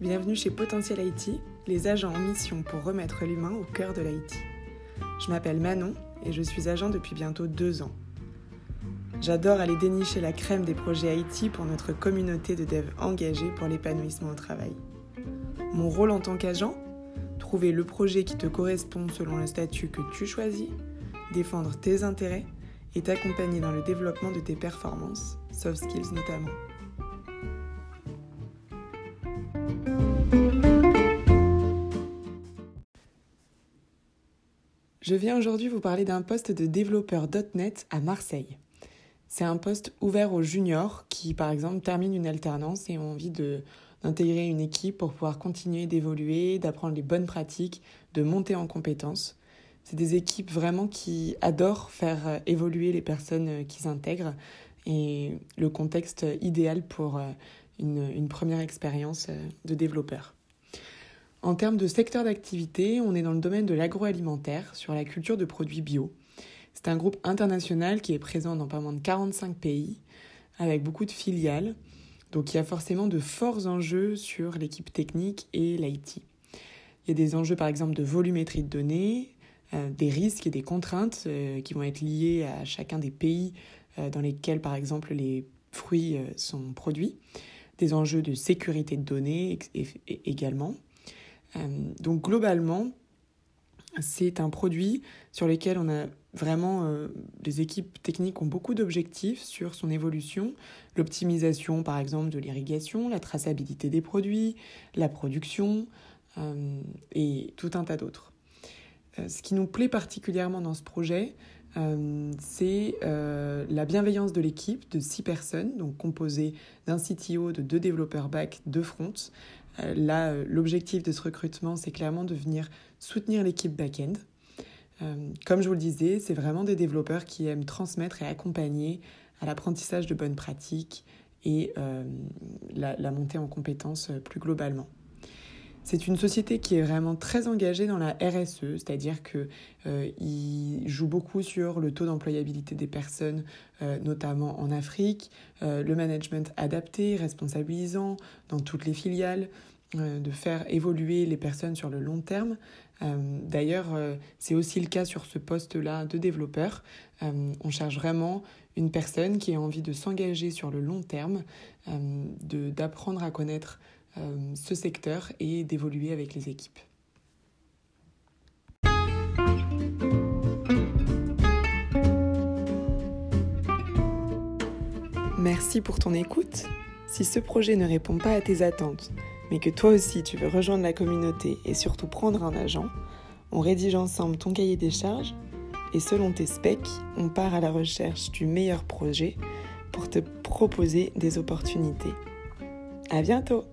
bienvenue chez Potentiel IT, les agents en mission pour remettre l'humain au cœur de l'IT. Je m'appelle Manon et je suis agent depuis bientôt deux ans. J'adore aller dénicher la crème des projets IT pour notre communauté de devs engagés pour l'épanouissement au travail. Mon rôle en tant qu'agent Trouver le projet qui te correspond selon le statut que tu choisis, défendre tes intérêts et t'accompagner dans le développement de tes performances, soft skills notamment. Je viens aujourd'hui vous parler d'un poste de développeur .NET à Marseille. C'est un poste ouvert aux juniors qui, par exemple, terminent une alternance et ont envie d'intégrer une équipe pour pouvoir continuer d'évoluer, d'apprendre les bonnes pratiques, de monter en compétences. C'est des équipes vraiment qui adorent faire euh, évoluer les personnes euh, qu'ils intègrent et le contexte idéal pour euh, une, une première expérience de développeur. En termes de secteur d'activité, on est dans le domaine de l'agroalimentaire sur la culture de produits bio. C'est un groupe international qui est présent dans pas moins de 45 pays avec beaucoup de filiales. Donc il y a forcément de forts enjeux sur l'équipe technique et l'IT. Il y a des enjeux par exemple de volumétrie de données, euh, des risques et des contraintes euh, qui vont être liés à chacun des pays euh, dans lesquels, par exemple, les fruits sont produits, des enjeux de sécurité de données également. Donc globalement, c'est un produit sur lequel on a vraiment, les équipes techniques ont beaucoup d'objectifs sur son évolution, l'optimisation par exemple de l'irrigation, la traçabilité des produits, la production et tout un tas d'autres. Euh, ce qui nous plaît particulièrement dans ce projet, euh, c'est euh, la bienveillance de l'équipe de six personnes, donc composée d'un CTO, de deux développeurs back, deux fronts. Là, l'objectif de ce recrutement, c'est clairement de venir soutenir l'équipe back-end. comme je vous le disais, c'est vraiment des développeurs qui aiment transmettre et accompagner à l'apprentissage de bonnes pratiques et la montée en compétences plus globalement. C'est une société qui est vraiment très engagée dans la RSE, c'est-à-dire qu'ils euh, jouent beaucoup sur le taux d'employabilité des personnes, euh, notamment en Afrique, euh, le management adapté, responsabilisant dans toutes les filiales, de faire évoluer les personnes sur le long terme. D'ailleurs, c'est aussi le cas sur ce poste-là de développeur. on cherche vraiment une personne qui a envie de s'engager sur le long terme, d'apprendre à connaître euh, ce secteur et d'évoluer avec les équipes. Merci pour ton écoute. Si ce projet ne répond pas à tes attentes, mais que toi aussi tu veux rejoindre la communauté et surtout prendre un agent, on rédige ensemble ton cahier des charges et selon tes specs, on part à la recherche du meilleur projet pour te proposer des opportunités. À bientôt!